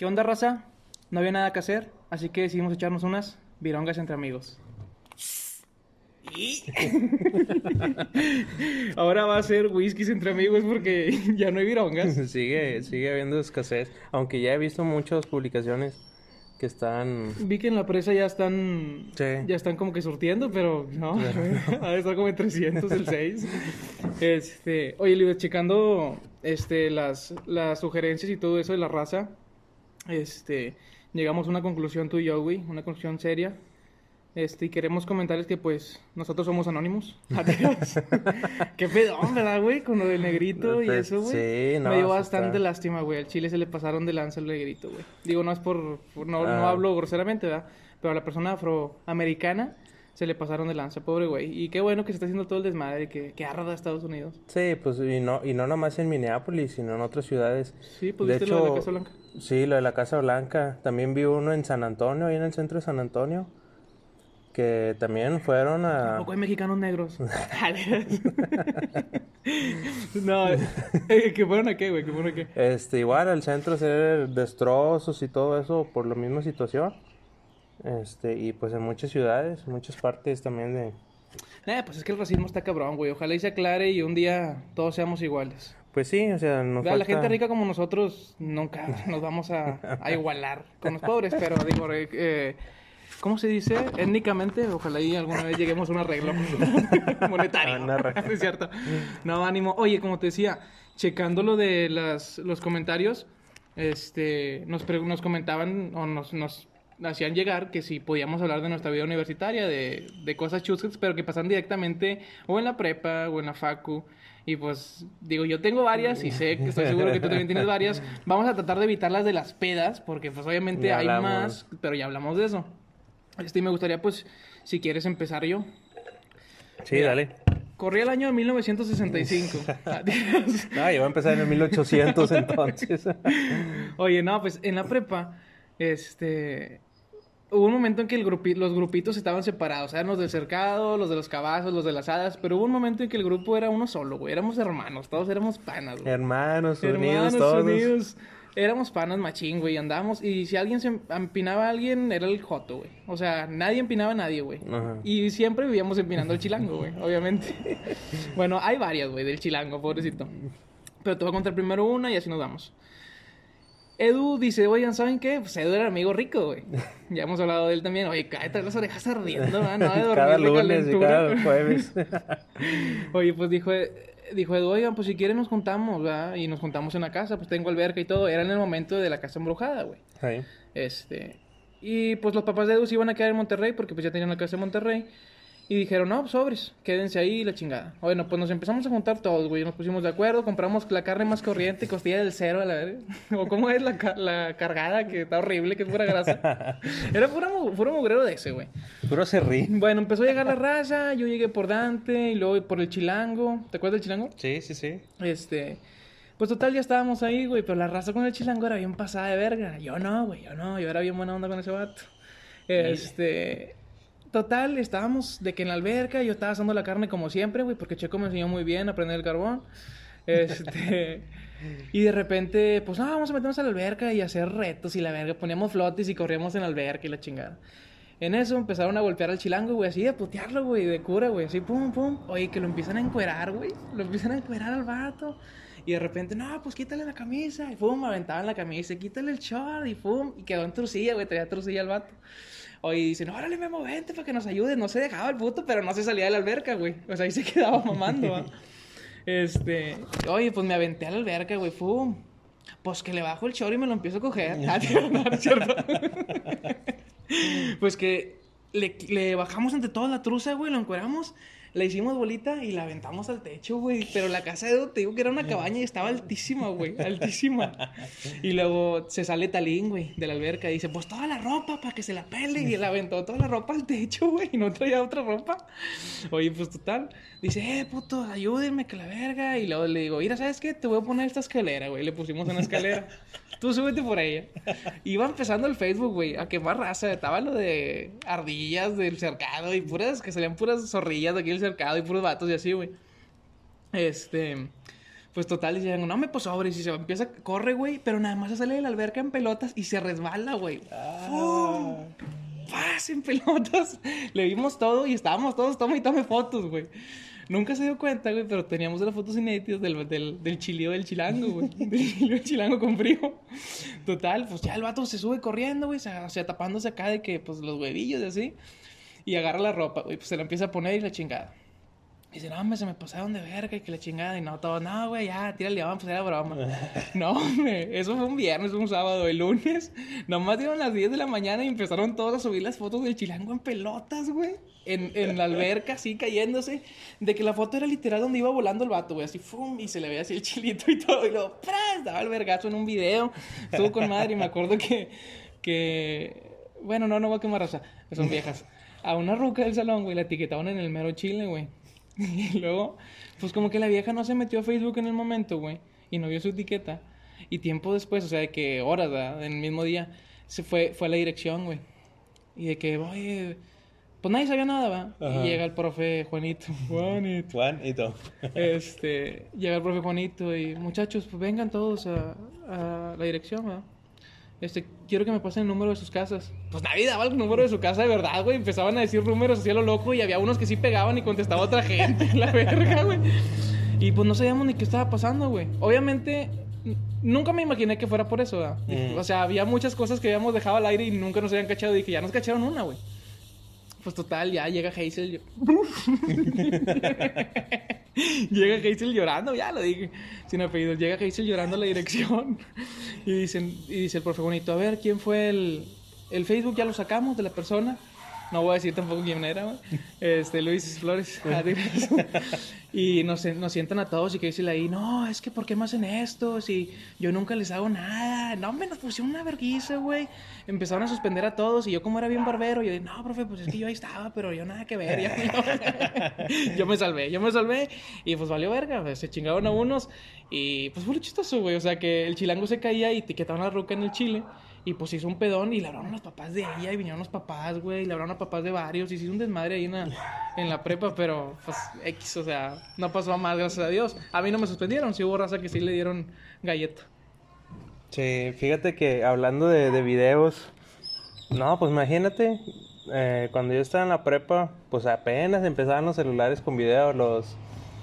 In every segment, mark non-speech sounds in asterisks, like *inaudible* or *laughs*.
¿Qué onda, raza? No había nada que hacer, así que decidimos echarnos unas virongas entre amigos. *laughs* Ahora va a ser whiskies entre amigos porque *laughs* ya no hay virongas. *laughs* sigue, sigue habiendo escasez. Aunque ya he visto muchas publicaciones que están. Vi que en la presa ya están. Sí. Ya están como que surtiendo, pero no. Ha de estar como en 300 el 6. Este. Oye, Libre, checando este, las, las sugerencias y todo eso de la raza. Este. Llegamos a una conclusión tú y yo, güey. Una conclusión seria. Este, y queremos comentarles que, pues, nosotros somos anónimos. *laughs* *laughs* Qué pedón, ¿verdad, güey? Con lo del negrito y Pues, eso, güey. sí, no, Me dio bastante está. lástima, güey. Al chile se le pasaron de lanza al negrito, güey. Digo, no es por... por- no, no Ah. hablo groseramente, ¿verdad? Pero a la persona afroamericana se le pasaron de lanza, pobre güey. Y qué bueno que se está haciendo todo el desmadre que, que arda Estados Unidos. Sí, pues y no, y no nomás en Minneapolis, sino en otras ciudades. Sí, pues de viste hecho, lo de la Casa Blanca. Sí, lo de la Casa Blanca. También vi uno en San Antonio, ahí en el centro de San Antonio. Que también fueron a. Tampoco hay mexicanos negros. *laughs* *laughs* no, eh, ¿que fueron a qué, güey? ¿Que fueron a qué? Este, igual al centro hacer destrozos y todo eso por la misma situación. Este, y pues en muchas ciudades, muchas partes también de. Eh, pues es que el racismo está cabrón, güey. Ojalá y se aclare y un día todos seamos iguales. Pues sí, o sea, nos Vea, La falta- gente rica como nosotros nunca *laughs* nos vamos a, a igualar con los pobres, pero digo, eh, eh, ¿cómo se dice? Étnicamente, ojalá y alguna vez lleguemos a un arreglo *laughs* monetario. A un arreglo. *laughs* es cierto. No, ánimo. Oye, como te decía, checando lo de las, los comentarios, este, nos, pre- nos comentaban o nos, nos hacían llegar que si podíamos hablar de nuestra vida universitaria, de, de cosas chuscas, pero que pasan directamente o en la prepa o en la facu. Y pues, digo, yo tengo varias y sé que estoy seguro que tú también tienes varias. Vamos a tratar de evitar las de las pedas, porque pues obviamente Ya hay hablamos. más, pero ya hablamos de eso. Este, y me gustaría, pues, si quieres empezar yo. Sí, Mira. dale. Corría el año de 1965. *laughs* Adiós. No, yo voy a empezar en el 1800 entonces. *laughs* Oye, no, pues en la prepa, este. Hubo un momento en que el grupi- los grupitos estaban separados. Eran los del cercado, los de los cabazos, los de las hadas. Pero hubo un momento en que el grupo era uno solo, güey. Éramos hermanos, todos éramos panas, güey. Hermanos, unidos Hermanos todos. unidos. Éramos panas machín, güey. Andábamos. Y si alguien se empinaba a alguien, era el joto, güey. O sea, nadie empinaba a nadie, güey. Ajá. Y siempre vivíamos empinando al chilango, güey. Obviamente. *laughs* bueno, hay varias, güey, del chilango, pobrecito. Pero te voy a contar primero una y así nos vamos. Edu dice, oigan, ¿saben qué? Pues Edu era amigo rico, güey. *laughs* Ya hemos hablado de él también. Oye, cállate las orejas ardiendo, ¿no? No de dormir cada de lunes y cada *laughs* jueves. Oye, pues dijo, dijo Edu, oigan, pues si quieren nos juntamos, ¿verdad? Y nos juntamos en la casa, pues tengo alberca y todo. Era en el momento de la casa embrujada, güey. Este. Y pues los papás de Edu se iban a quedar en Monterrey porque pues ya tenían la casa en Monterrey. Y dijeron, no, pues sobres, quédense ahí la chingada. Bueno, pues nos empezamos a juntar todos, güey. Nos pusimos de acuerdo, compramos la carne más corriente, costilla del cero, a la verga. *laughs* O cómo es la, ca- la cargada, que está horrible, que es pura grasa. *laughs* Era pura, mu- puro mugrero de ese, güey. Puro se ríe. Bueno, empezó a llegar la *laughs* raza, yo llegué por Dante y luego por el Chilango. ¿Te acuerdas del Chilango? Sí, sí, sí. Este, pues total ya estábamos ahí, güey, pero la raza con el Chilango era bien pasada de verga. Yo no, güey, yo no, yo era bien buena onda con ese vato. Este, total, estábamos de que en la alberca yo estaba asando la carne como siempre, güey, porque Checo me enseñó muy bien a prender el carbón. Este, *laughs* y de repente, pues no, vamos a meternos a la alberca y hacer retos y la verga, poníamos flotis y corríamos en la alberca y la chingada. En eso empezaron a golpear al chilango, güey, así de putearlo, güey, de cura, güey, así pum, pum. Oye, que lo empiezan a encuerar, güey. Lo empiezan a encuerar al vato. Y de repente, no, pues quítale la camisa. Y pum, aventaban la camisa, y quítale el short, y pum. Y quedó en trucilla, güey, traía trucilla al vato. Oye, dicen, órale, Memo, vente para que nos ayudes. No se dejaba el puto, pero no se salía de la alberca, güey. O sea, ahí se quedaba *laughs* mamando, ¿va? Este, oye, pues me aventé a la alberca, güey, pum. Pues que le bajo el short y me lo empiezo a coger. *laughs* Ah, *laughs* pues que le, le bajamos entre toda la truza, güey, lo encueramos, la hicimos bolita y la aventamos al techo, güey. Pero la casa de te digo que era una cabaña y estaba altísima, güey, altísima. Y luego se sale Talín, güey, de la alberca y dice, pues toda la ropa para que se la pele. Y él aventó toda la ropa al techo, güey, y no traía otra ropa. Oye, pues total, dice, eh, puto, ayúdenme que la verga. Y luego le digo, mira, ¿sabes qué? Te voy a poner esta escalera, güey. Le pusimos una escalera. Tú súbete por ella. Iba empezando el Facebook, güey, a quemar raza. Estaba lo de ardillas del cercado y puras, que salían puras zorrillas de aquí del cercado y puros vatos y así, güey. Este. Pues total, dice, no me pues sobre, y si se empieza, corre, güey, pero nada más se sale de la alberca en pelotas y se resbala, güey. ¡Fum! ¡Paz! En pelotas. Le vimos todo y estábamos todos, toma y tome fotos, güey. Nunca se dio cuenta, güey, pero teníamos las fotos inéditas del, del, del chilío del chilango, güey. *laughs* del chilío del chilango con frío. Total, pues ya el vato se sube corriendo, güey, o sea, tapándose acá de que, pues, los huevillos y así. Y agarra la ropa, güey, pues se la empieza a poner y la chingada. Y dice, no, hombre, se me pasaron de verga y que la chingada. Y no, todo, no, güey, ya, tírale, vamos a hacer la broma. *laughs* no, hombre, eso fue un viernes, un sábado. El lunes, nomás dieron las 10 de la mañana y empezaron todos a subir las fotos del chilango en pelotas, güey. En, en la alberca, así cayéndose. De que la foto era literal donde iba volando el vato, güey, así, fum, y se le veía así el chilito y todo. Y luego, ¡pras! Daba el vergazo en un video. Estuvo con madre y me acuerdo que, que, bueno, no, no voy a quemar raza, son viejas. A una ruca del salón, güey, la etiquetaban en el mero chile, güey. Y *laughs* luego, pues como que la vieja no se metió a Facebook en el momento, güey, y no vio su etiqueta. Y tiempo después, o sea, de que horas, ¿verdad? En el mismo día, se fue, fue a la dirección, güey. Y de que, oye, pues nadie sabía nada, ¿va? Y llega el profe Juanito. *laughs* Juanito. Juanito. Este, llega el profe Juanito y, muchachos, pues vengan todos a, a la dirección, ¿va? Este, quiero que me pasen el número de sus casas. Pues nadie daba el número de su casa de verdad, güey. Empezaban a decir números así a lo loco y había unos que sí pegaban y contestaba otra gente. *laughs* la verga, güey. Y pues no sabíamos ni qué estaba pasando, güey. Obviamente, nunca me imaginé que fuera por eso. Mm. O sea, había muchas cosas que habíamos dejado al aire y nunca nos habían cachado. Y que ya nos cacharon una, güey. Pues total, ya llega Hazel. *laughs* llega Hazel llorando, ya lo dije, sin apellido. Llega Hazel llorando a la dirección. y, dicen, y dice el profe bonito, a ver, ¿quién fue el, el Facebook? Ya lo sacamos de la persona. No voy a decir tampoco quién era, güey. Este, Luis Flores. *laughs* y nos, nos sientan a todos y que dicen ahí, no, es que ¿por qué me hacen esto? Si yo nunca les hago nada. No, me nos pusieron una vergüenza, güey. Empezaron a suspender a todos y yo como era bien barbero, yo dije, no, profe, pues es que yo ahí estaba, pero yo nada que ver. Yo *laughs* me salvé, yo me salvé y pues valió verga. pues, se chingaron a unos y pues fue lo chistoso, güey. O sea, que el chilango se caía y etiquetaban la ruca en el chile. Y pues hizo un pedón y le hablaron los papás de ella y vinieron los papás, güey, y le hablaron a papás de varios y se hizo un desmadre ahí en la, en la prepa, pero pues X, o sea, no pasó a más, gracias a Dios. A mí no me suspendieron, sí hubo raza que sí le dieron galleta. Sí, fíjate que hablando de, de videos, no, pues imagínate, eh, cuando yo estaba en la prepa, pues apenas empezaban los celulares con video, los,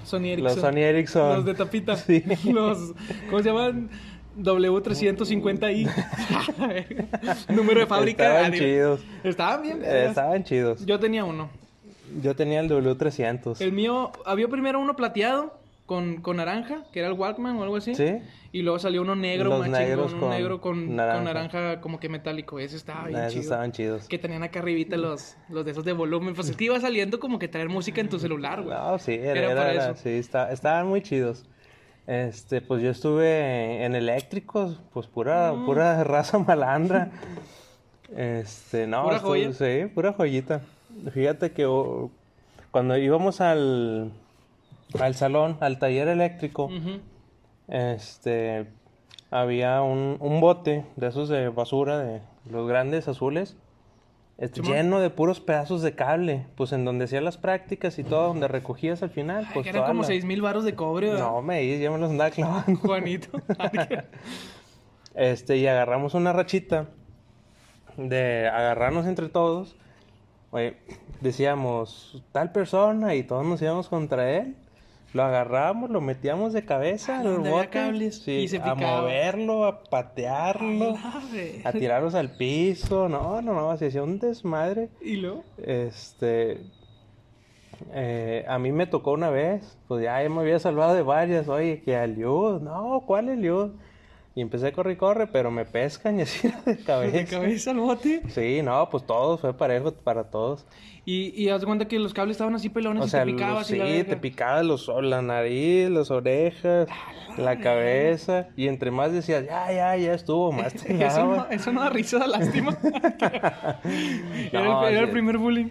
Sony Ericsson. los Sony Ericsson. Los de tapita. *laughs* Sí. Los, ¿cómo se llaman? W350i. *laughs* *laughs* Número de fábrica. Estaban chidos. Estaban bien. Eh, estaban chidos. Yo tenía uno. Yo tenía el W300. El mío, había primero uno plateado con, con naranja, que era el Walkman o algo así. Sí. Y luego salió uno negro, Los más negros chingón, con negro con naranja. con naranja como que metálico. Ese estaba bien esos chido. estaban chidos. Que tenían acá arribita los, los de esos de volumen. Pues es que iba saliendo como que traer música en tu celular, güey. No, sí, era, Era era- para era- eso. sí, está- estaban muy chidos. Este, pues yo estuve en eléctricos, pues pura, Mm. pura *laughs* raza malandra. Este, no, ¿Pura estuve- joya? sí, pura joyita. Fíjate que oh, cuando íbamos al, al salón, al taller eléctrico, este, había un, un bote de esos de basura, de los grandes azules, este, lleno de puros pedazos de cable, pues en donde hacías las prácticas y todo, donde recogías al final, Ay, pues que eran como seis mil baros de cobre, ¿verdad? No, me ya me los andaba clavando. Juanito. *laughs* Este, y agarramos una rachita de agarrarnos entre todos. Oye, decíamos, tal persona, y todos nos íbamos contra él. Lo agarramos, lo metíamos de cabeza Ah, al bote, cables, sí, y se a moverlo, a patearlo, a tirarlos al piso. No, no, no, se hacía un desmadre. ¿Y luego? Este, eh, a mí me tocó una vez, pues ya me había salvado de varias, oye, que Eliud, no, ¿cuál Eliud? Y empecé a correr y corre, pero me pescan y así *laughs* de cabeza. De cabeza al bote. Sí, no, pues todos, fue parejo para todos. Y, y haz de cuenta que los cables estaban así pelones O y sea, te picabas la sí, verga. te picaba los, la nariz, las orejas, la cabeza, y entre más decías, ya, ya, ya estuvo, *laughs* más te Eso no, eso no da risa, da lástima. era, No, el, era el primer bullying.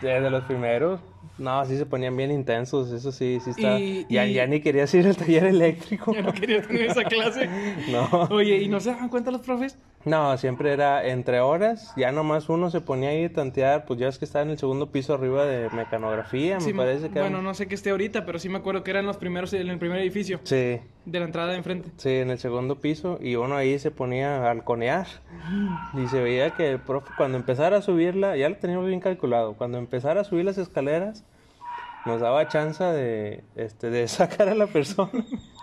de los primeros. No, sí se ponían bien intensos, eso sí, sí está. Y- ya, y- ya ni querías ir al taller eléctrico. Ya no quería tener esa *laughs* clase. No. Oye, ¿y no se daban cuenta los profes? No, siempre era entre horas, ya nomás uno se ponía ahí a tantear, pues ya es que estaba en el segundo piso arriba de mecanografía, me parece que Bueno, no sé qué esté ahorita, pero sí me acuerdo que eran los primeros en el primer edificio Sí, de la entrada de enfrente. sí, en el segundo piso, y uno ahí se ponía a halconear, y se veía que el profe cuando empezara a subirla, ya lo teníamos bien calculado, cuando empezara a subir las escaleras, nos daba chance de, este, de sacar a la persona,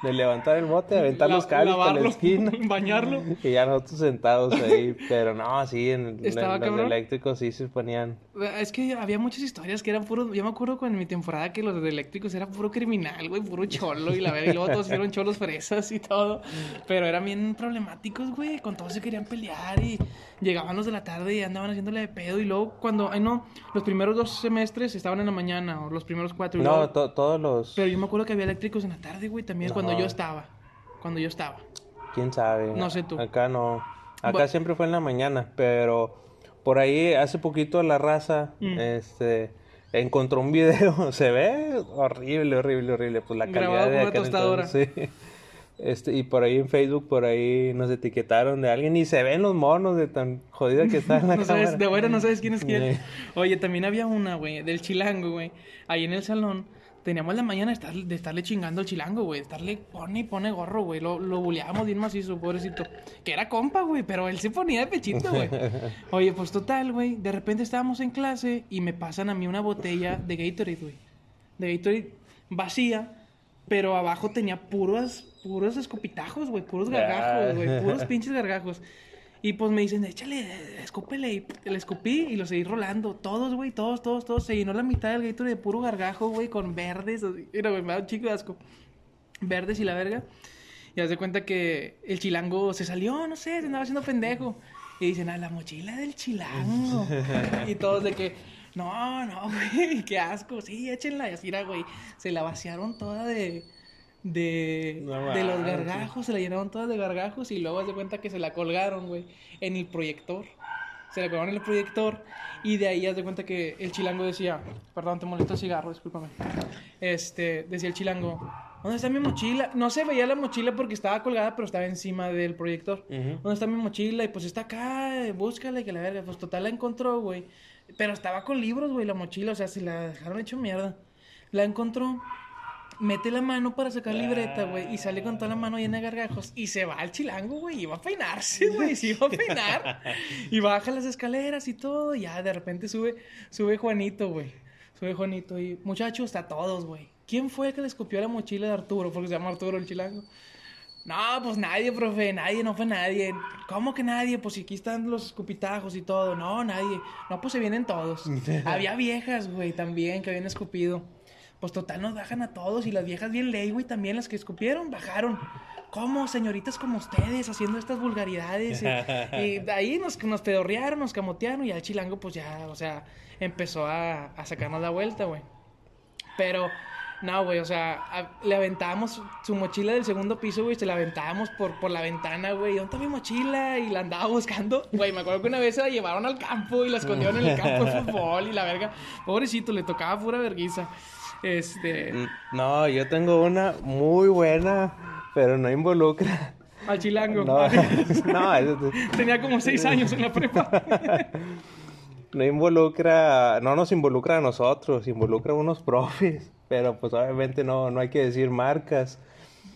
de levantar el bote, aventar La- los cables para la esquina. *laughs* bañarlo. Y ya nosotros sentados ahí, pero no, sí, en, en los eléctricos sí se ponían. Es que había muchas historias que eran puros. Yo me acuerdo con mi temporada que los eléctricos era puro criminal, güey, puro cholo y la verga. Y luego todos hicieron cholos fresas y todo. Pero eran bien problemáticos, güey. Con todos se querían pelear y llegaban los de la tarde y andaban haciéndole de pedo. Y luego, cuando. Ay, no, los primeros dos semestres estaban en la mañana o los primeros cuatro. y No, luego- to- todos los... Pero yo me acuerdo que había eléctricos en la tarde, güey, también cuando yo estaba. Cuando yo estaba. ¿Quién sabe? No sé tú. Acá no. Acá siempre fue en la mañana, pero por ahí hace poquito la raza, Mm. este... Encontró un video, *laughs* se ve horrible, horrible, horrible. Pues la calidad Grabado de una tostadora. entonces, sí. Este, y por ahí en Facebook, por ahí nos etiquetaron de alguien y se ven los monos de tan jodida que está en la *laughs* No cámara. sabes, de buena no sabes quién es quién. Oye, también había una, güey, del chilango, güey. Ahí en el salón teníamos la mañana de, estar- de estarle chingando al chilango, güey. De estarle pone y pone gorro, güey. Lo, lo buleábamos bien macizo, pobrecito. Que era compa, güey, pero él se ponía de pechito, güey. *laughs* Oye, pues total, güey. De repente estábamos en clase y me pasan a mí una botella de Gatorade, güey. De Gatorade vacía, pero abajo tenía puros, puros escopitajos, güey. Puros gargajos, güey. Puros *laughs* pinches gargajos. Y pues me dicen, échale, escúpele. Y le escupí y lo seguí rolando. Todos, güey, todos, todos, todos. Se llenó la mitad del Gatorade de puro gargajo, güey, con verdes. así. Mira, güey, me da un chico de asco. Verdes y la verga. Y haz de cuenta que el chilango se salió, no sé, se andaba haciendo pendejo. Y dicen, a la mochila del chilango. *laughs* y todos de que, no, no, *laughs* güey, qué asco. Sí, échenla. Y así era, güey. Se la vaciaron toda de. De, No de los gargajos, se la llenaron todas de gargajos y luego haz de cuenta que se la colgaron, güey, en el proyector. Se la colgaron en el proyector y de ahí haz de cuenta que el chilango decía, perdón, te molesto el cigarro, discúlpame. Este, decía el chilango, ¿dónde está mi mochila? No se veía la mochila porque estaba colgada, pero estaba encima del proyector. ¿Dónde está mi mochila? Y pues está acá, búscala y que la verga. Pues total la encontró, güey. Pero estaba con libros, güey, la mochila, o sea, se la dejaron hecho mierda. La encontró, mete la mano para sacar libreta, güey, y sale con toda la mano llena de gargajos. Y se va al chilango, güey, y va a peinarse, güey, se iba a peinar. Y baja las escaleras y todo, y ya de repente sube, sube Juanito, güey. Sube Juanito y, muchachos, está todos, güey. ¿Quién fue el que le escupió la mochila de Arturo? Porque se llama Arturo el chilango. No, pues nadie, profe, nadie, no fue nadie. ¿Cómo que nadie? Pues si aquí están los escupitajos y todo. No, nadie. No, pues se vienen todos. *laughs* Había viejas, güey, también que habían escupido. Pues total nos bajan a todos y las viejas bien ley, güey, también las que escupieron, bajaron. ¿Cómo? Señoritas como ustedes haciendo estas vulgaridades. Y, *laughs* y de ahí nos, nos pedorrearon, nos camotearon y ya el chilango pues ya, o sea, empezó a, a sacarnos la vuelta, güey. Pero, no, güey, o sea, a- le aventábamos su mochila del segundo piso, güey, se la aventábamos por, por la ventana, güey. ¿Dónde está mi mochila? Y la andaba buscando. Güey, me acuerdo que una vez se la llevaron al campo y la escondieron en el campo de fútbol y la verga. Pobrecito, le tocaba pura verguiza. Este, Mm, No, yo tengo una muy buena, pero no involucra. al chilango. No, *laughs* no, eso- *laughs* Tenía como seis años en la prepa. *laughs* no involucra, no nos involucra a nosotros, involucra a unos *laughs* profes, pero pues obviamente no, no hay que decir marcas.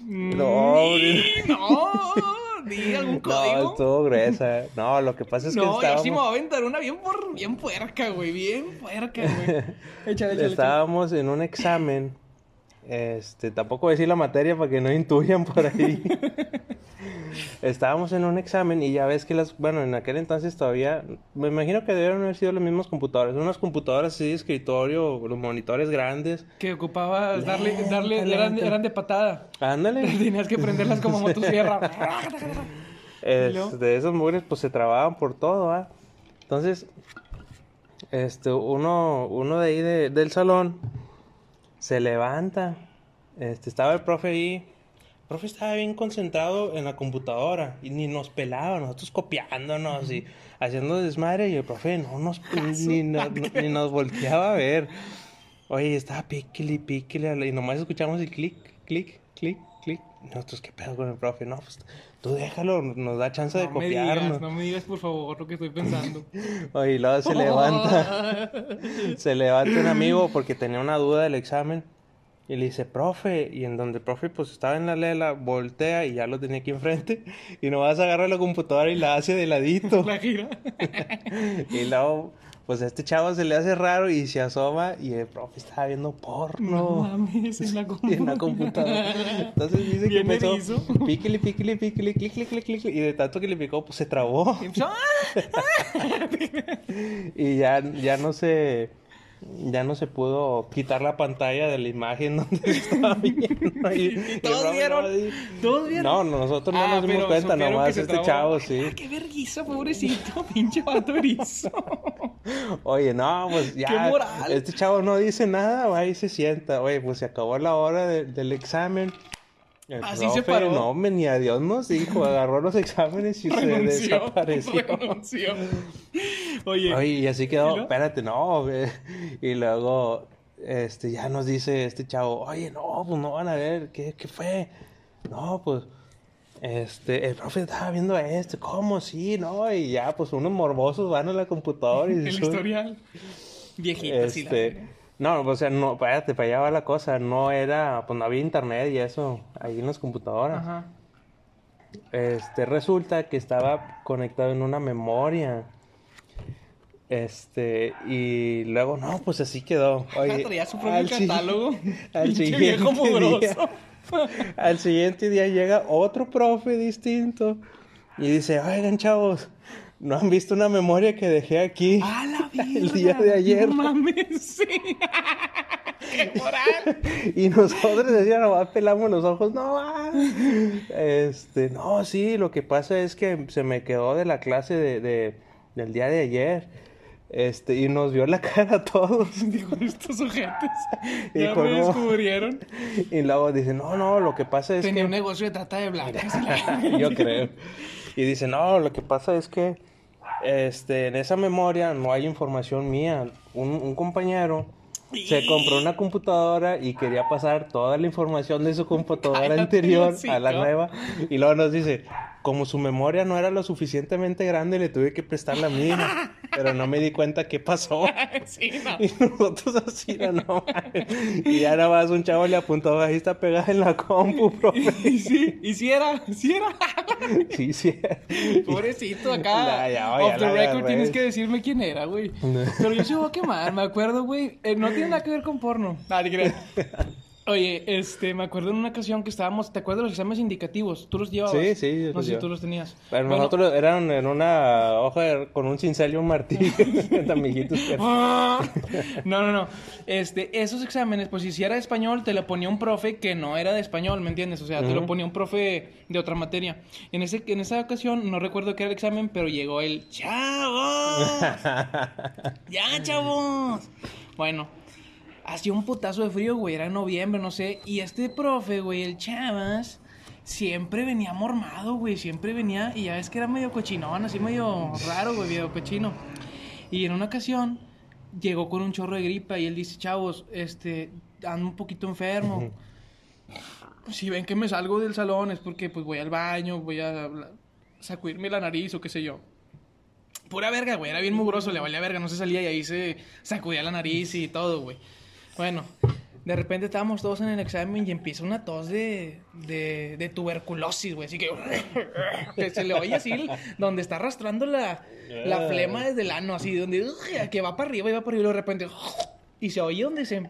No, Ni- no, di *laughs* algún no, código. estuvo gruesa. No, lo que pasa es que No, yo estábamos, sí me voy a aventar una bien, por, bien puerca, güey. Bien puerca, güey. Échale, *laughs* échale, échale. estábamos en un examen. Este, tampoco voy a decir la materia para que no intuyan por ahí. Estábamos en un examen y ya ves que las, bueno, en aquel entonces todavía, me imagino que debieron haber sido los mismos computadores, unas computadoras así de escritorio, los monitores grandes. Que ocupabas darle, Lenta, darle, eran, lenta. eran de patada. Ándale. *laughs* Tenías que prenderlas como motosierra. *laughs* Este, de esos mugres pues se trababan por todo, ¿ah? Entonces, este, uno, uno de ahí de- del salón se levanta. Este, estaba el profe ahí profe estaba bien concentrado en la computadora y ni nos pelaba, nosotros copiándonos y haciendo desmadre y el profe no nos, *laughs* ni, no- ni nos volteaba a ver. Oye, estaba píquele, píquele y nomás escuchamos el clic, clic, clic, clic. Nosotros, ¿qué pedo con el profe? No, pues tú déjalo, nos da chance de No me digas, copiarnos. no me digas por favor lo que estoy pensando. *laughs* Oye, luego se *laughs* levanta, se levanta un amigo porque tenía una duda del examen y le dice, profe, y en donde el profe pues estaba en la lela, voltea y ya lo tenía aquí enfrente y nomás agarra la computadora y la hace de ladito. *laughs* La gira. *laughs* y luego, pues a este chavo se le hace raro y se asoma y el profe estaba viendo No porno. mames, en la Y *laughs* en la computadora. Entonces dice que empezó erizo. píquele, píquele, píquele, clic, clic, clic, clic, y de tanto que le picó, pues se trabó. Y ¡ah! Y ya, ya no se ya no se pudo quitar la pantalla de la imagen *laughs* donde estaba viendo. Y, *laughs* y todos profe vieron, no, y- todos vieron. No, nosotros no Ah, nos dimos cuenta, nomás se este trabó. chavo, sí. Ah, qué vergüenza, pobrecito, *laughs* pinche vato erizo. Oye, no, pues ya. ¡Qué moral! Este chavo no dice nada, va y se sienta. Oye, pues se acabó la hora de- del examen. El Así se profe, paró. No, hombre, ni a Dios nos dijo. Agarró los exámenes y se Renunció, desapareció. renunció. Oye, Oye, y así quedó, ¿Y espérate, no, güey. Y luego, este, ya nos dice este chavo, oye, no, pues no van a ver, ¿qué, qué fue? No, pues, este, el profe estaba viendo esto, ¿cómo? Sí, no, y ya, pues unos morbosos van a la computadora y *laughs* el historial. Viejito, sí este, no, o sea, no, espérate, para allá va la cosa, no era, pues no había internet y eso, ahí en las computadoras. Ajá. Este, resulta que estaba conectado en una memoria. Este, y luego, no, pues así quedó. Oye, traía su propio al catálogo. *laughs* *laughs* Al siguiente día, *laughs* al siguiente día llega otro profe distinto y dice, oigan, chavos, ¿no han visto una memoria que dejé aquí? ¡A la vida! El día de ayer. No mames, sí. Y nosotros decíamos, nomás pelamos los ojos, no, ah". este, no, sí, lo que pasa es que se me quedó de la clase de, de- del día de ayer, este, y nos vio la *laughs* cara a todos, *laughs* Dijo estos ojetes. *laughs* Y Ya me un- descubrieron. y luego dice, no, no, lo que pasa es Tenía un que, negocio de trata de blancas. yo creo, y dice, no, lo que pasa es que, este, en esa memoria no hay información mía, un, un compañero se compró una computadora y quería pasar toda la información de su computadora Cállate, anterior a la nueva. Y luego nos dice, como su memoria no era lo suficientemente grande, le tuve que prestar la mía. *laughs* Pero no me di cuenta qué pasó. *laughs* sí, no. Y nosotros así, no, no. Y ya nada más un chavo le apuntó, ahí está pegada en la compu, *laughs* profe. Y sí, y sí era, sí era. Sí, sí. Pobrecito, acá. Ya, ya, off ya the la record agarré. tienes que decirme quién era, güey. Pero yo se voy a quemar, me acuerdo, güey. eh, no tiene nada que ver con porno. Ah, ni creas. Oye, este, me acuerdo en una ocasión que estábamos, ¿te acuerdas de los exámenes indicativos? ¿Tú los llevabas? Sí, sí, yo No sé si tú los tenías. Pero Bueno, nosotros eran en una hoja de- con un cincel y un martillo. *laughs* *laughs* amiguitos. *laughs* No, no, no. Este, esos exámenes, pues si era de español, te lo ponía un profe que no era de español, ¿me entiendes? O sea, te lo ponía un profe de otra materia. En ese, en esa ocasión, no recuerdo qué era el examen, pero llegó el ¡Chavos! ¡Ya, chavos! Bueno, hacía un putazo de frío, güey, era noviembre, no sé. Y este profe, güey, el Chavas, siempre venía mormado, güey, siempre venía, y ya ves que era medio cochinón, así medio raro, güey, medio cochino. Y en una ocasión llegó con un chorro de gripa y él dice, chavos, este, ando un poquito enfermo. Si ven que me salgo del salón es porque pues voy al baño, voy a sacudirme la nariz o qué sé yo. Pura verga, güey, era bien mugroso, le valía verga, no se salía y ahí se sacudía la nariz y todo, güey. Bueno, de repente estábamos todos en el examen y empieza una tos de, de, de tuberculosis, güey, así que, *laughs* que se le oye así, donde está arrastrando la, la flema desde el ano, así, donde, que va para arriba y va para arriba y de repente, y se oye donde se,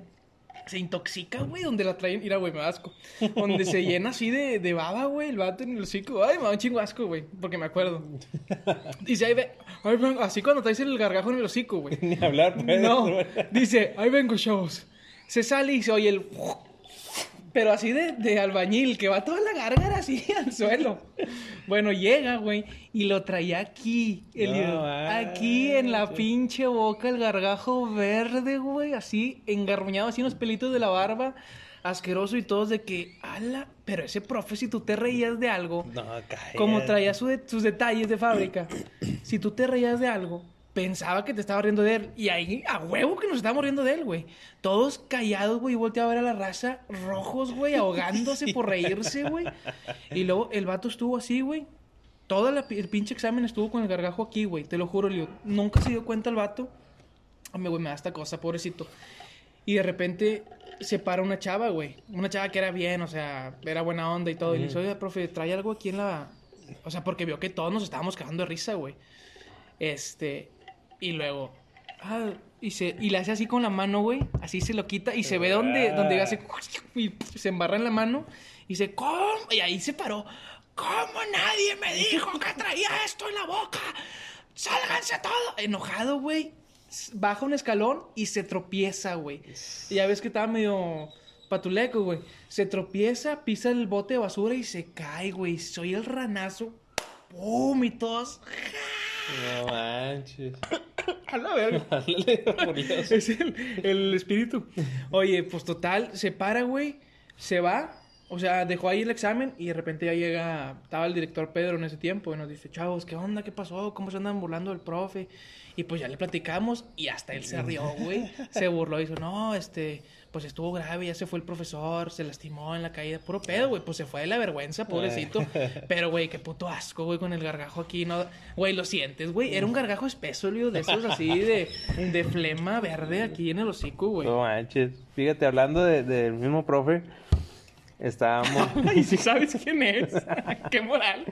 se intoxica, güey, donde la traen, mira, güey, me asco, donde se llena así de, de baba, güey, el vato en el hocico, ay, me da un chingo asco, güey, porque me acuerdo. *laughs* Dice, ahí ve, ven, así cuando traes el gargajo en el hocico, güey. *laughs* Ni hablar, pues. No, dice, ahí vengo, chavos. Se sale y se oye el... *laughs* Pero así de, de albañil, que va toda la gárgara así *laughs* al suelo. Bueno, llega, güey, y lo traía aquí. el- No aquí en la pinche boca, el gargajo verde, güey, así, engarruñado, así unos pelitos de la barba, asqueroso y todos de que, ala, Pero ese profe, si tú te reías de algo, No, como traía su de- sus detalles de fábrica, si tú te reías de algo, pensaba que te estaba riendo de él. Y ahí, a huevo que nos estábamos riendo de él, güey. Todos callados, güey, y volteaba a ver a la raza, rojos, güey, ahogándose por reírse, güey. Y luego el vato estuvo así, güey. Todo la el pinche examen estuvo con el gargajo aquí, güey. Te lo juro, Leo. Nunca se dio cuenta el vato. Ay, güey, me da esta cosa, pobrecito. Y de repente se para una chava, güey. Una chava que era bien, o sea, era buena onda y todo. Y le dice, oye, profe, trae algo aquí en la... O sea, porque vio que todos nos estábamos cagando de risa, güey. Este... Y luego... Ah, y, se, y le hace así con la mano, güey. Así se lo quita y se ve donde, donde hace... Y se embarra en la mano. Y dice, ¿cómo? Y ahí se paró. ¿Cómo nadie me dijo que traía esto en la boca? ¡Sálganse todos! Enojado, güey. Baja un escalón y se tropieza, güey. Y ya ves que estaba medio patuleco, güey. Se tropieza, pisa el bote de basura y se cae, güey. Soy el ranazo. ¡Pum! Y todos. No manches. A la verga. *laughs* Es el, el espíritu. Oye, pues total, se para, güey. Se va. O sea, dejó ahí el examen y de repente ya llega. Estaba el director Pedro en ese tiempo y nos dice, chavos, ¿qué onda? ¿Qué pasó? ¿Cómo se andan burlando del profe? Y pues ya le platicamos y hasta él se rió, güey. Se burló y dijo, no, este, pues estuvo grave, ya se fue el profesor, se lastimó en la caída. Puro pedo, güey. Pues se fue de la vergüenza, pobrecito. Pero, güey, qué puto asco, güey, con el gargajo aquí, ¿no? Güey, lo sientes, güey. Era un gargajo espeso, Leo, de esos así de, de flema verde aquí en el hocico, güey. No manches. Fíjate, hablando de- del mismo profe, estábamos, *laughs* Y si sabes quién es, *laughs* qué moral.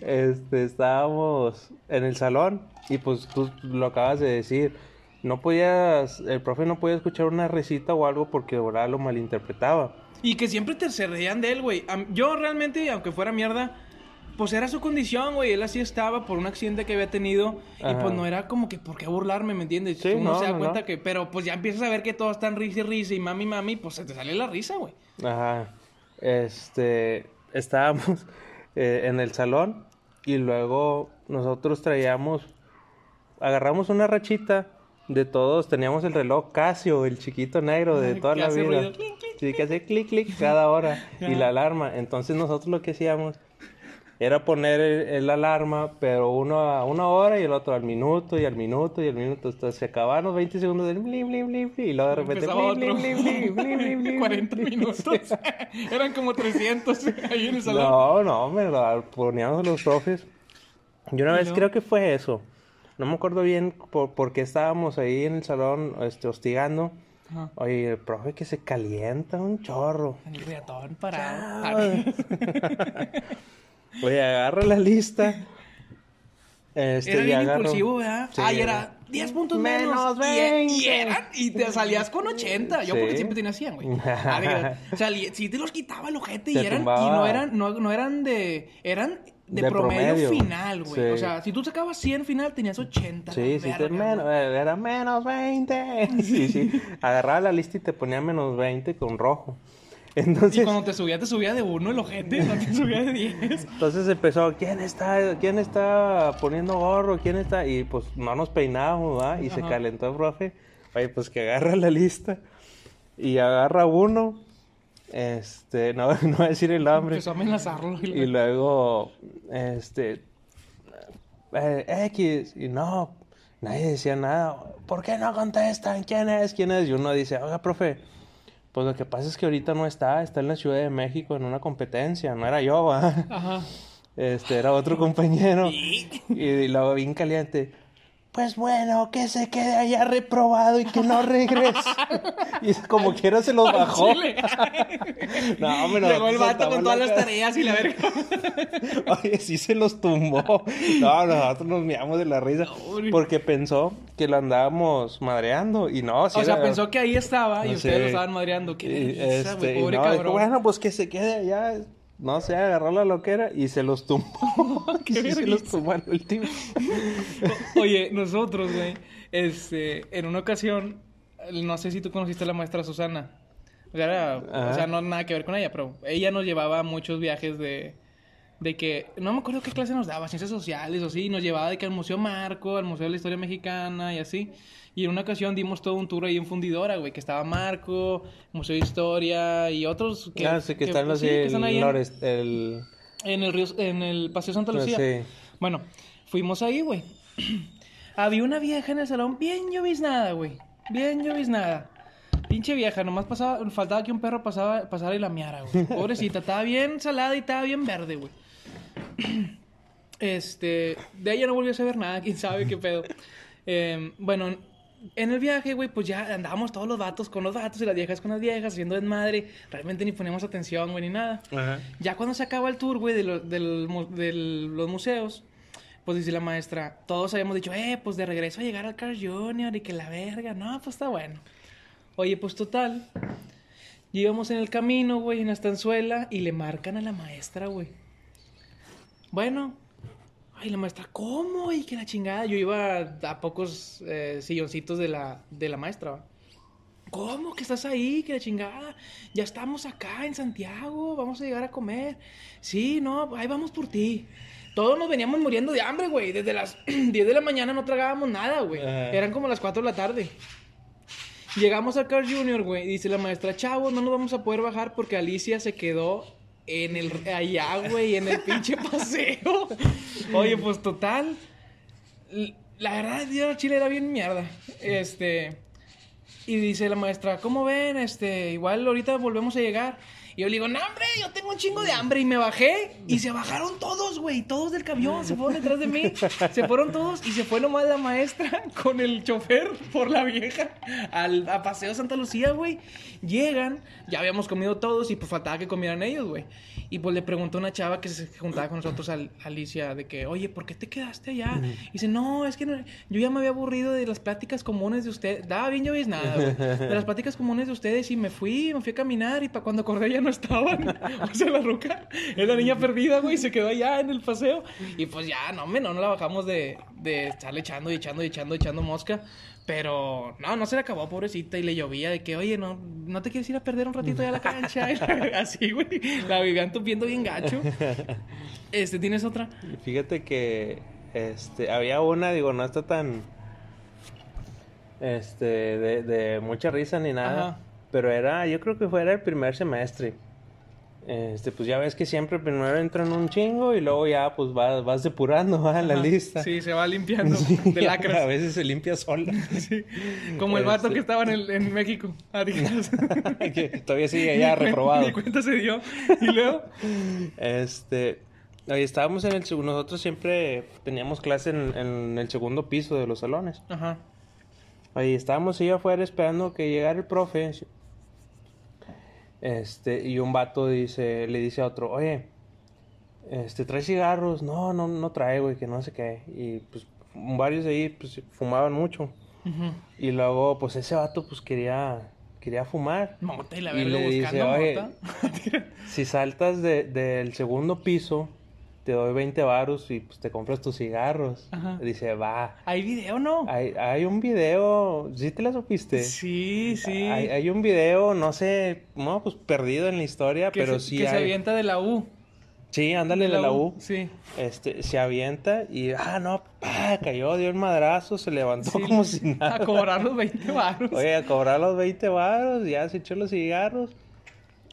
este, estábamos en el salón y pues tú lo acabas de decir. No podías, el profe no podía escuchar una risita o algo porque de verdad lo malinterpretaba. Y que siempre te se reían de él, güey. Yo realmente, aunque fuera mierda, pues era su condición, güey. Él así estaba por un accidente que había tenido. Y pues no era como que por qué burlarme, ¿me entiendes? Sí, Uno no, se da no, cuenta no. que. Pero pues ya empiezas a ver que todos están risa y risa y mami, mami, pues se te sale la risa, güey. Ajá. Este, estábamos *laughs* eh, en el salón y luego nosotros traíamos, agarramos una rachita de todos, teníamos el reloj Casio, el chiquito negro de toda la vida. ruido, clic, clic, Sí, que hace clic, clic cada hora *laughs* y la alarma. Entonces nosotros lo que hacíamos era poner el, el alarma, pero uno a una hora y el otro al minuto y al minuto y al minuto. Entonces se acababan los 20 segundos del blim, blim, blim, blim, y luego de repente blim, otro. blim, blim, blim, blim, *laughs* blim, 40 blim. minutos. *laughs* Eran como 300 ahí en el salón. No, no, me lo poníamos los profes. Yo una ¿Y vez no? creo que fue eso. No me acuerdo bien por, por qué estábamos ahí en el salón este, hostigando. Ajá. Oye, el profe que se calienta un chorro. El riatón parado. *laughs* Oye, agarra la lista. Este, Era bien agarro- impulsivo, ¿verdad? Sí, Ay, era- era 10 puntos Menos menos. Y- Y, 20. eran, y te salías con 80. Yo Sí. porque siempre tenía 100, güey. O *laughs* sea, sí te los quitaba el ojete y eran, y no eran, no, no eran de, eran de, De promedio, promedio. final, güey. Sí. O sea, si tú sacabas 100 final, tenías 80. Sí, sí, te- menos, güey. era menos 20. *laughs* Sí, sí. Agarraba la lista y te ponía menos 20 con rojo. *laughs* Entonces, Y cuando te subía, te subía de uno el ojete, no te *laughs* subía de 10. entonces empezó, ¿quién está, quién está poniendo gorro? ¿Quién está? Y pues no nos peinábamos, ¿va? Y se Ajá. calentó el profe. Oye, pues que agarra la lista y agarra uno. Este, *laughs* no, no voy a decir el nombre. Empezó a amenazarlo. y Y luego, este, eh, X, y no, nadie decía nada. ¿Por qué no contestan? ¿Quién es? ¿Quién es? Y uno dice, oiga, profe, pues lo que pasa es que ahorita no está, está en la Ciudad de México en una competencia, no era yo, ¿va? Ajá. Este, era otro compañero. Y- Y luego bien caliente. Pues bueno, que se quede allá reprobado y que no regrese. *laughs* y como quiera se los bajó. *laughs* No, hombre, Llegó el vato con todas la las tareas y la verga. *laughs* Oye, sí se los tumbó. No, nosotros nos miramos de la risa. Porque pensó que lo andábamos madreando. Y no, sí O sea, pensó que ahí estaba y No ustedes sé. lo estaban madreando. Qué y, risa, este, pobre no, dijo, cabrón. bueno, pues que se quede allá. No sé, agarró la loquera y se los tumbó. *laughs* Qué *laughs* sí, se los tumbó al último. *laughs* Oye, nosotros, güey, este, en una ocasión, no sé si tú conociste a la maestra Susana. O sea, era- o sea, no nada que ver con ella, pero ella nos llevaba a muchos viajes de, de que, no me acuerdo qué clase nos daba, ciencias sociales o así, nos llevaba de que al Museo Marco, al Museo de la Historia Mexicana y así. Y en una ocasión dimos todo un tour ahí en Fundidora, güey, que estaba Marco, Museo de Historia y otros que, Ah, sí, que, están, sí, que están ahí el, en- norest- el- en el río, en el Paseo Santa Lucía. Sí. Bueno, fuimos ahí, güey. *clears throat* Había una vieja en el salón bien lloviznada, güey. Bien lloviznada. Pinche vieja, nomás pasaba, faltaba que un perro pasaba, pasara y la miara, güey. *laughs* Pobrecita, estaba bien salada y estaba bien verde, güey. *clears throat* Este, de ya no volví a saber nada, quién sabe qué pedo. *laughs* Eh, bueno, en el viaje, güey, pues ya andábamos todos los vatos con los vatos y las viejas con las viejas, haciendo desmadre. Realmente ni poníamos atención, güey, ni nada. Ajá. Ya cuando se acaba el tour, güey, de, lo- los museos, pues dice la maestra, todos habíamos dicho, eh, pues de regreso a llegar al Carl Jr. y que la verga, no, pues está bueno. Oye, pues total, íbamos en el camino, güey, en la estanzuela y le marcan a la maestra, güey. Bueno, ay, la maestra, ¿cómo? Y que la chingada, yo iba a pocos eh, silloncitos de la, de la maestra, ¿va? ¿Cómo que estás ahí? Que la chingada. Ya estamos acá en Santiago. Vamos a llegar a comer. Sí, no, ahí vamos por ti. Todos nos veníamos muriendo de hambre, güey. Desde las *clears throat* 10 de la mañana no tragábamos nada, güey. Ajá. Eran como las 4 de la tarde. Llegamos al Carl Jr., güey. Dice la maestra, chavos, no nos vamos a poder bajar porque Alicia se quedó en el allá, güey, en el pinche paseo. Oye, pues total. La verdad, yo Chile era bien mierda. Este. Y dice la maestra, ¿cómo ven? Este, igual ahorita volvemos a llegar. Y yo le digo, no, hombre, yo tengo un chingo de hambre. Y me bajé y se bajaron todos, güey. Todos del camión se fueron detrás de mí. Se fueron todos y se fue nomás la maestra *laughs* con el chofer por la vieja al, a Paseo Santa Lucía, güey. Llegan, ya habíamos comido todos y pues faltaba que comieran ellos, güey. Y pues le preguntó a una chava que se juntaba con nosotros, al- Alicia, de que, oye, ¿por qué te quedaste allá? Y dice, no, es que no- yo ya me había aburrido de las pláticas comunes de ustedes. Daba bien nada, güey. De las pláticas comunes de ustedes y me fui, me fui a caminar y para cuando acordé ya no estaban. *laughs* O sea, la ruca es la niña perdida, güey, se quedó allá en el paseo. Y pues ya, no, hombre, no, no la bajamos de, de estarle echando y echando y echando y echando mosca. Pero no, no se le acabó, pobrecita, y le llovía de que, oye, no, no te quieres ir a perder un ratito ya a la cancha. Y *laughs* la- *laughs* Así, güey, la vivían tupiendo bien gacho. Este, ¿tienes otra? Fíjate que este había una, digo, no está tan este de, de mucha risa ni nada, Ajá. Pero era, yo creo que fue era el primer semestre. Este, pues ya ves que siempre primero entran un chingo y luego ya pues vas, vas depurando *laughs* ¿va? la Ajá. lista. Sí, se va limpiando *laughs* Sí, de lacras. *laughs* A veces se limpia sola. Sí. Como el vato Este. que estaba en, el- en México. Que todavía sigue cuen- reprobado. Ni cuenta se dio. Y luego. Este, oye, estábamos en el segundo, nosotros siempre teníamos clase en, en el segundo piso de los salones. Ajá. Oye, estábamos ahí afuera esperando que llegara el profe. Este, y un vato dice, le dice a otro, oye, este, ¿trae cigarros? No, no, no trae, güey, que no sé qué. Y pues varios de ahí, pues, fumaban mucho. Ujú. Y luego, pues, ese vato, pues, quería, quería fumar. Mota y la Y verga le dice, buscando oye, mota. *laughs* Si saltas de- del segundo piso, te doy 20 varos y pues te compras tus cigarros. Ajá. Dice, va. ¿Hay video no? Hay, hay un video, ¿sí te la supiste? Sí, sí. Hay, hay un video, no sé, no, pues perdido en la historia, que pero se, sí que se avienta de la U. Sí, ándale de la U. Sí. Este, se avienta y, ah, no, pa, cayó, dio el madrazo, se levantó Sí, como si nada. A cobrar los 20 baros. Oye, a cobrar los 20 varos, ya se echó los cigarros.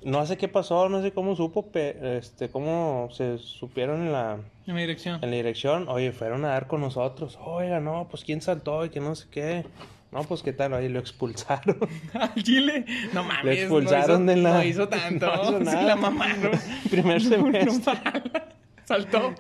No sé qué pasó, no sé cómo supo, este, cómo se supieron en la, En mi dirección. en la dirección. Oye, fueron a dar con nosotros. Oiga, no, pues quién saltó y que no sé qué. No, pues qué tal, oye, lo expulsaron. *laughs* Al Chile. No mames. Lo expulsaron no de la... No hizo *laughs* tanto. No hizo *laughs* nada. la mamaron. Primer semestre. Saltó.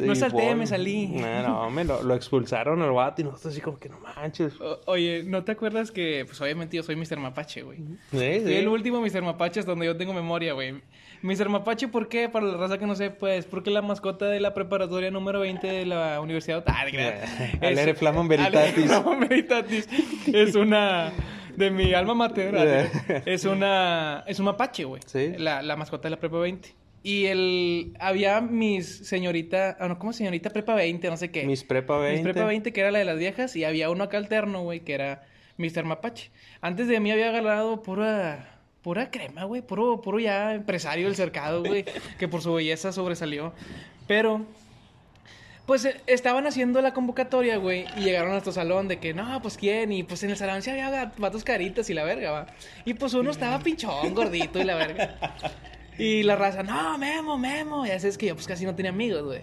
no salté, me salí. No, no, me lo, lo expulsaron al vato y nosotros así como que no manches. O- oye, ¿no te acuerdas que, pues obviamente yo soy Mr. Mapache, güey? Sí, sí. el último Mr. Mapache hasta donde yo tengo memoria, güey. Mr. Mapache, ¿por qué? Para la raza que no sé, pues, porque la mascota de la preparatoria número 20 de la Universidad... Ah, de creas. *laughs* Alere Es- Alere Veritatis. Flamam Veritatis. Es una... De mi alma mater. *laughs* Es una... Es un mapache, güey. Sí. La, la mascota de la prepa 20. Y el... Había mis señorita... Ah, no, ¿cómo señorita prepa 20? No sé qué. Mis prepa 20. Mis prepa 20, que era la de las viejas, y había uno acá alterno, güey, que era Mr. Mapache. Antes de mí había agarrado pura, pura crema, güey. Puro, puro ya empresario del cercado, güey. que por su belleza sobresalió. Pero, pues eh, estaban haciendo la convocatoria, güey. Y llegaron a nuestro salón de que, no, pues quién. Y pues en el salón sí había vatos caritas y la verga, va. Y pues uno estaba pinchón, gordito y la verga. Y la raza, no, Memo, Memo. Y así es que yo pues casi no tenía amigos, güey.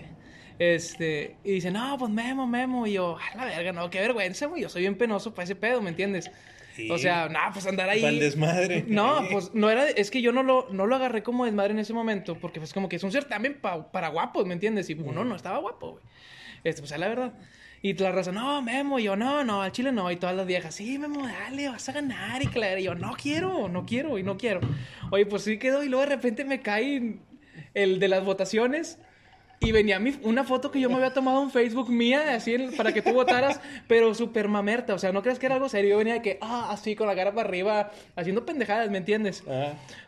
Este, y dice, no, pues Memo, Memo. Y yo, a la verga, no, qué vergüenza, güey. Yo soy bien penoso para ese pedo, ¿me entiendes? O sea, no, pues andar ahí. Para el desmadre. No, pues no era. Es que yo no lo, no lo agarré como desmadre en ese momento, porque pues como que es un certamen para guapos, ¿me entiendes? Y uno no estaba guapo, güey. Este, pues es la verdad. Y la raza, no, Memo, y yo, no, no, al chile no. Y todas las viejas, sí, Memo, dale, vas a ganar. Y claro, yo, no quiero, no quiero, y no quiero. Oye, pues sí quedó, y luego de repente me cae el de las votaciones. Y venía mi, una foto que yo me había tomado en Facebook mía, así para que tú votaras, pero súper mamerta. O sea, no crees que era algo serio. Yo venía de que, ah, así con la cara para arriba, haciendo pendejadas, ¿me entiendes?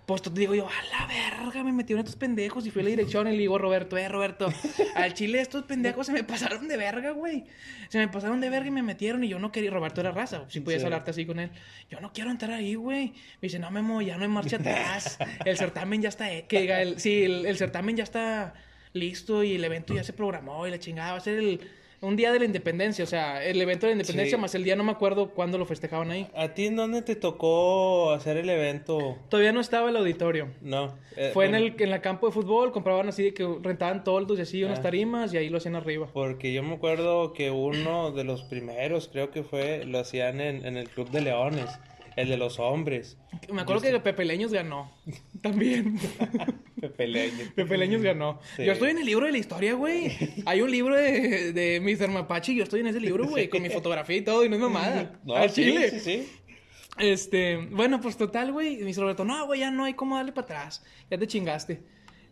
Pues te digo yo, a la verga, me metieron estos pendejos y fui a la dirección y le digo, Roberto, eh, Roberto, al chile estos pendejos se me pasaron de verga, güey. Se me pasaron de verga y me metieron y yo no quería. Roberto era raza, si podías hablarte así con él. Yo no quiero entrar ahí, güey. Me dice, no, Memo, ya no hay marcha atrás. El certamen ya está, que diga, el, sí, el certamen ya está listo y el evento ya se programó y la chingada va a ser el un día de la independencia, o sea, el evento de la independencia más el día no me acuerdo cuándo lo festejaban ahí. ¿A ti en dónde te tocó hacer el evento? Todavía no estaba el auditorio. No. Eh, Fue en el en la campo de fútbol, compraban así de que rentaban toldos y así unas ah. tarimas y ahí lo hacían arriba. Porque yo me acuerdo que uno de los primeros, creo que fue, lo hacían en, en el Club de Leones. El de los hombres. Me acuerdo que Pepe Leños ganó. También. *laughs* Pepe Leños. Pepe Leños ganó. Yo estoy en el libro de la historia, güey. *laughs* Hay un libro de, de Mr. Mapache y yo estoy en ese libro, güey, con mi fotografía y todo, y no es mamada. No, Al Chile. Sí, sí. Este, bueno, pues total, güey. Me dice Roberto, no, güey, ya no hay cómo darle para atrás. Ya te chingaste.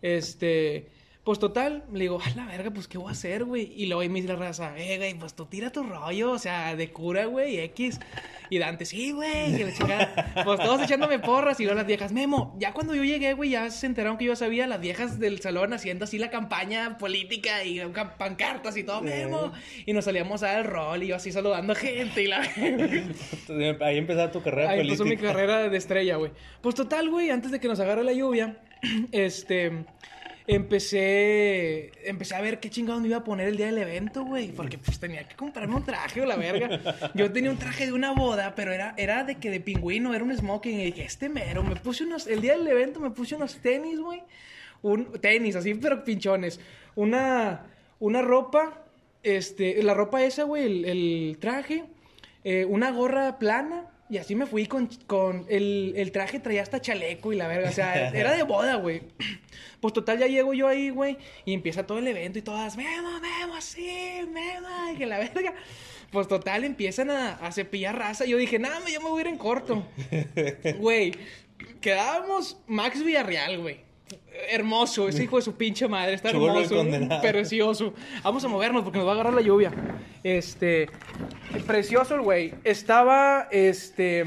Este. Pues total, le digo, a la verga, pues qué voy a hacer, güey. Y luego me dice la raza, eh, güey, pues tú tira tu rollo, o sea, de cura, güey, X. Y Dante, sí, güey, que la chingada. Pues todos echándome porras y luego las viejas, Memo, ya cuando yo llegué, güey, ya se enteraron que yo sabía, las viejas del salón haciendo así la campaña política y pancartas y todo, Memo. Y nos salíamos a dar el rol y yo así saludando a gente y la. *laughs* Ahí empezó tu carrera Ahí empezó mi carrera de estrella, güey. Pues total, güey, antes de que nos agarre la lluvia, *clears throat* este empecé empecé a ver qué chingado me iba a poner el día del evento, güey, porque pues tenía que comprarme un traje o la verga. Yo tenía un traje de una boda, pero era, era de que de pingüino, era un smoking y este mero, me puse unos el día del evento me puse unos tenis, güey. Un tenis así pero pinchones, una una ropa este, la ropa esa, güey, el, traje, eh, una gorra plana y así me fui con, con el, el, traje, traía hasta chaleco y la verga. O sea, *laughs* era de boda, güey. Pues total, ya llego yo ahí, güey. Y empieza todo el evento y todas, Memo, Memo, sí, Memo, y que la verga. Pues total, empiezan a, a cepillar raza. Y yo dije, nada, yo me voy a ir en corto. *laughs* Güey, quedábamos Max Villarreal, güey hermoso, ese hijo de su pinche madre, está hermoso, precioso. Vamos a movernos porque nos va a agarrar la lluvia. Este, precioso el güey. Estaba, este,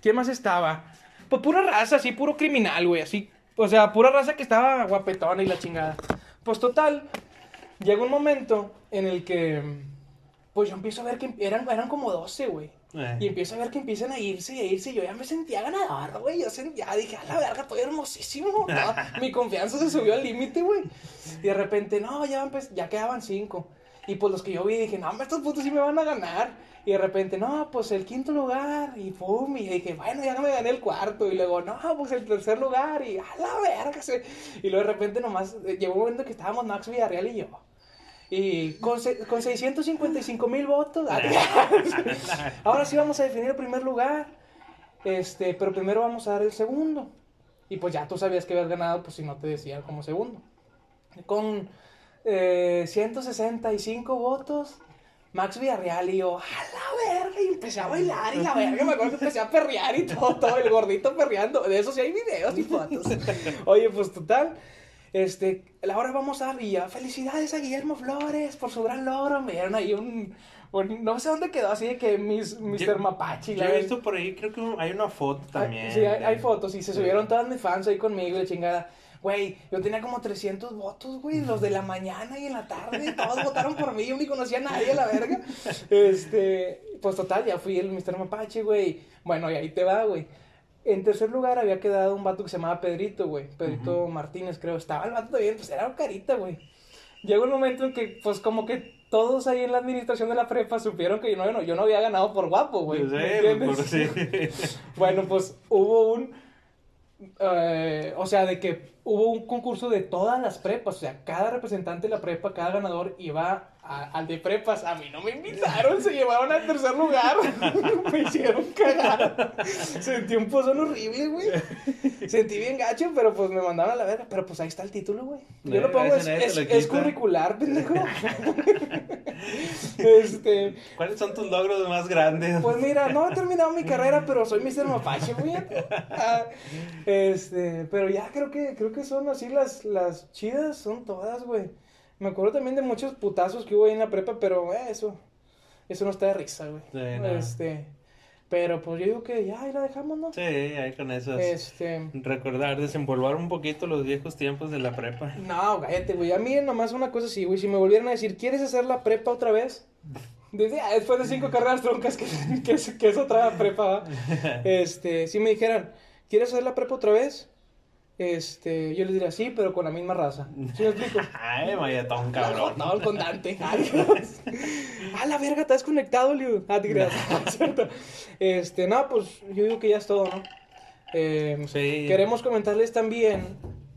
¿quién más estaba? Pues pura raza, así, puro criminal, güey, así. O sea, pura raza que estaba guapetona y la chingada. Pues total, llega un momento en el que, pues yo empiezo a ver que eran, eran como 12, güey. Eh. Y empiezo a ver que empiezan a irse y a irse. Y yo ya me sentía ganador, güey. Yo sentía, dije, a la verga, estoy hermosísimo. *laughs* mi confianza se subió al límite, güey. Y de repente, no, ya, ya quedaban cinco. Y pues los que yo vi dije, no, estos putos sí me van a ganar. Y de repente, no, pues el quinto lugar. Y pum, y dije, bueno, ya no me gané el cuarto. Y luego, no, pues el tercer lugar. Y a la verga. Y luego de repente nomás, eh, llegó un momento que estábamos Max Villarreal y yo. Y con, con 655 mil votos. *laughs* Ahora sí vamos a definir el primer lugar. Este, pero primero vamos a dar el segundo. Y pues ya tú sabías que habías ganado, pues si no te decían como segundo. Con eh, 165 votos, Max Villarreal y yo, a la verga, y empecé a bailar y la verga, me acuerdo que empecé a perrear y todo, todo el gordito perreando. De eso sí hay videos y fotos. *laughs* Oye, pues total. Este, ahora vamos a dar y felicidades a Guillermo Flores por su gran logro. Me dieron ahí un, no sé dónde quedó, así de que mis, Mr. Mapache. Yo he visto por ahí, creo que hay una foto también. sí, hay, fotos y se subieron todas mis fans ahí conmigo y chingada. Güey, yo tenía como 300 votos, güey, los de la mañana y en la tarde, todos *laughs* votaron por mí, yo ni conocía a nadie, la verga. Este, pues total, ya fui el Mr. Mapache, güey. Bueno, y ahí te va, güey En tercer lugar había quedado un vato que se llamaba Pedrito, güey. Pedrito Martínez, creo. Estaba el vato bien, pues era un carita, güey. Llegó un momento en que, pues, como que todos ahí en la administración de la prepa supieron que yo no, yo no había ganado por guapo, güey. Por *laughs* sí. Bueno, pues hubo un. eh, o sea, de que hubo un concurso de todas las prepas. O sea, cada representante de la prepa, cada ganador iba a- al de prepas. A mí no me invitaron, se llevaron al tercer lugar. *laughs* me hicieron cagar. Sentí un pozón horrible, güey. Sentí bien gacho, pero pues me mandaron a la verga. Pero pues ahí está el título, güey. Yo Eh, lo pongo, es, lo curricular, pendejo. *laughs* este. ¿Cuáles son tus logros más grandes? Pues mira, no he terminado mi carrera, pero soy Mr. Mapache, güey. Ah, *laughs* Este, pero ya creo que creo que son así las las chidas, son todas, güey. Me acuerdo también de muchos putazos que hubo ahí en la prepa, pero eh, eso eso no está de risa, güey. Sí, no. Este, pero pues yo digo que ya ahí la dejamos, ¿no? Sí, ahí con esas. Este, Recordar, desenvolver un poquito los viejos tiempos de la prepa. no, cállate, güey. A mí nomás una cosa así, güey, si me volvieran a decir, ¿quieres hacer la prepa otra vez? Desde, ah, después de cinco *laughs* carreras troncas que, que, es, que es otra prepa, ¿va? *laughs* este, si me dijeran, ¿quieres hacer la prepa otra vez? Este, yo les diría sí, pero con la misma raza. ¿Sí me explico? *laughs* Ay, mayatón, cabrón. No, el condante. Adiós. *laughs* Ah, la verga, has conectado, Liu. Ah, te creas. *laughs* ¿Cierto? Este, no, pues yo digo que ya es todo, ¿no? Eh, Sí. Queremos comentarles también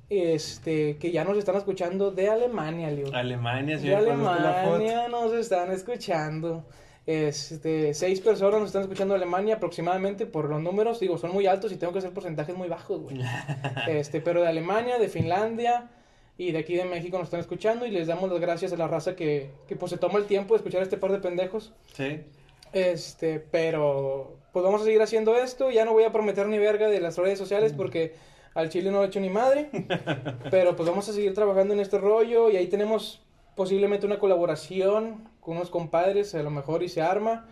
este, que ya nos están escuchando de Alemania, Liu. Alemania, sí, De pasaste la foto. Alemania nos están escuchando. Este, seis personas nos están escuchando de Alemania aproximadamente por los números. Digo, son muy altos y tengo que hacer porcentajes muy bajos, güey. *laughs* Este, pero de Alemania, de Finlandia y de aquí de México nos están escuchando y les damos las gracias a la raza que, que pues se toma el tiempo de escuchar a este par de pendejos. Sí. Este, pero pues vamos a seguir haciendo esto. Ya no voy a prometer ni verga de las redes sociales porque al chile no lo he hecho ni madre. *laughs* Pero pues vamos a seguir trabajando en este rollo y ahí tenemos posiblemente una colaboración con unos compadres, a lo mejor y se arma.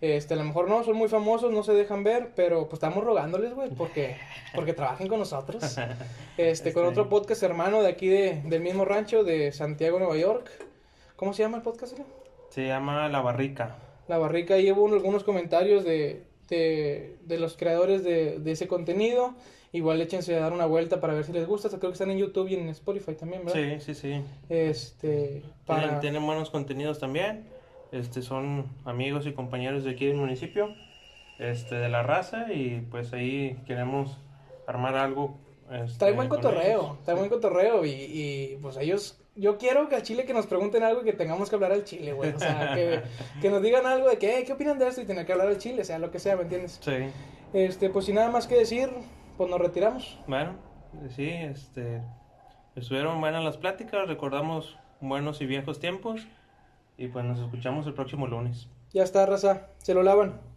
Este, a lo mejor no, son muy famosos, no se dejan ver, pero pues estamos rogándoles, güey, porque, porque trabajen con nosotros. *laughs* Este, con otro podcast hermano de aquí de, del mismo rancho de Santiago, Nueva York. ¿Cómo se llama el podcast? Se llama La Barrica. La Barrica hubo algunos comentarios de, de, de los creadores de, de ese contenido. Igual échense a dar una vuelta para ver si les gusta. Creo que están en YouTube y en Spotify también, ¿verdad? Sí, sí, sí. Este, para... Tienen, tienen buenos contenidos también. Este, son amigos y compañeros de aquí del municipio, este, de la raza, y pues ahí queremos armar algo. este, Trae buen cotorreo, trae buen cotorreo y, y pues ellos... Yo quiero que al Chile que nos pregunten algo y que tengamos que hablar al Chile, güey. O sea, que, *laughs* que nos digan algo de que, "Hey, ¿qué opinan de esto? Y tener que hablar al Chile, sea lo que sea, ¿me entiendes? Sí, Este, pues sin nada más que decir, pues nos retiramos. bueno, sí, este, estuvieron buenas las pláticas, recordamos buenos y viejos tiempos, y pues nos escuchamos el próximo lunes. Ya está, raza. Se lo lavan.